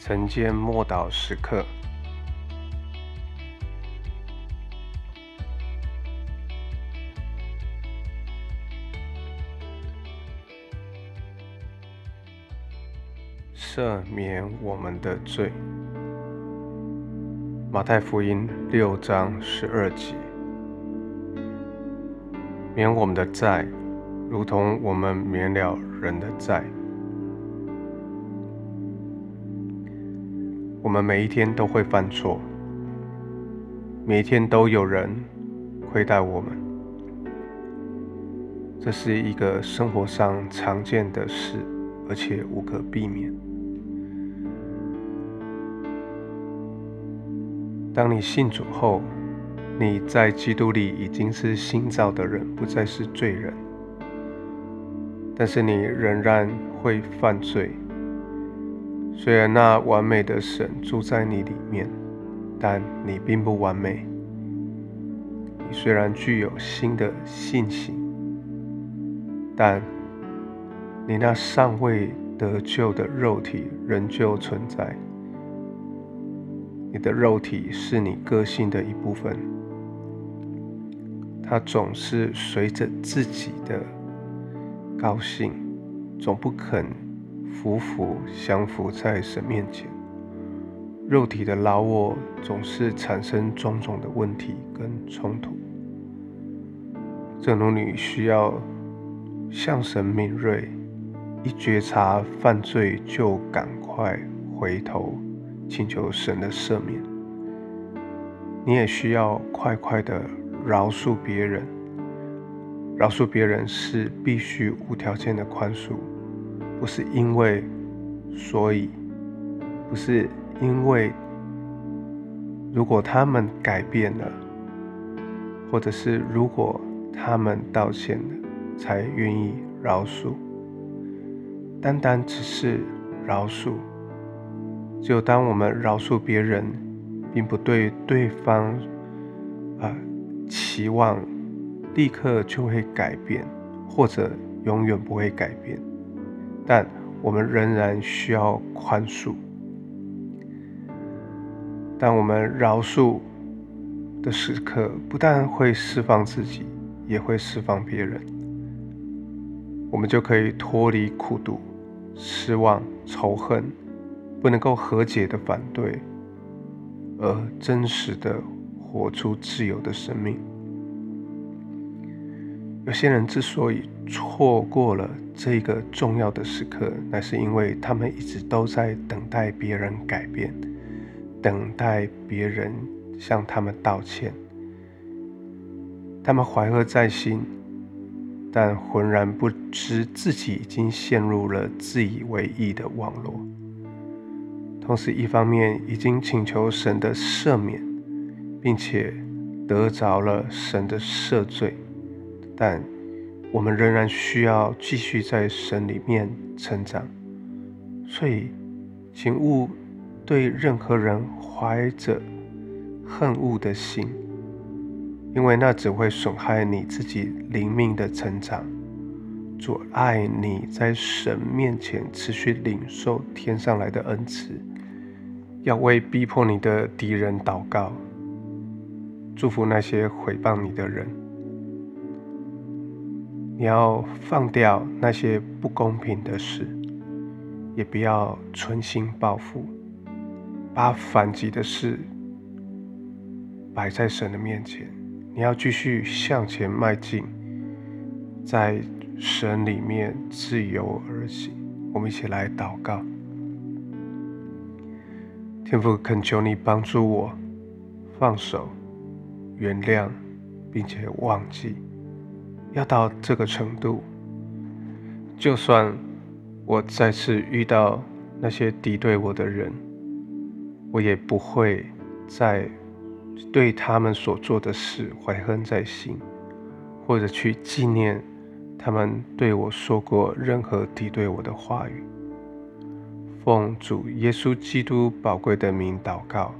晨间默祷时刻，赦免我们的罪。马太福音六章十二节，免我们的债，如同我们免了人的债。我们每一天都会犯错，每一天都有人亏待我们，这是一个生活上常见的事，而且无可避免。当你信主后，你在基督里已经是新造的人，不再是罪人，但是你仍然会犯罪。虽然那完美的神住在你里面，但你并不完美。你虽然具有新的信心，但你那尚未得救的肉体仍旧存在。你的肉体是你个性的一部分，它总是随着自己的高兴，总不肯。服服降服在神面前，肉体的老我总是产生种种的问题跟冲突。正如你需要向神敏锐，一觉察犯罪就赶快回头请求神的赦免，你也需要快快的饶恕别人。饶恕别人是必须无条件的宽恕。不是因为，所以，不是因为，如果他们改变了，或者是如果他们道歉了，才愿意饶恕。单单只是饶恕，就当我们饶恕别人，并不对对方啊期望立刻就会改变，或者永远不会改变。但我们仍然需要宽恕。当我们饶恕的时刻，不但会释放自己，也会释放别人。我们就可以脱离苦毒、失望、仇恨，不能够和解的反对，而真实的活出自由的生命。有些人之所以错过了这个重要的时刻，那是因为他们一直都在等待别人改变，等待别人向他们道歉。他们怀恨在心，但浑然不知自己已经陷入了自以为意的网络。同时，一方面已经请求神的赦免，并且得着了神的赦罪。但我们仍然需要继续在神里面成长，所以，请勿对任何人怀着恨恶的心，因为那只会损害你自己灵命的成长，阻碍你在神面前持续领受天上来的恩赐。要为逼迫你的敌人祷告，祝福那些毁谤你的人。你要放掉那些不公平的事，也不要存心报复，把反击的事摆在神的面前。你要继续向前迈进，在神里面自由而行。我们一起来祷告，天父恳求你帮助我放手、原谅，并且忘记。要到这个程度，就算我再次遇到那些敌对我的人，我也不会再对他们所做的事怀恨在心，或者去纪念他们对我说过任何敌对我的话语。奉主耶稣基督宝贵的名祷告，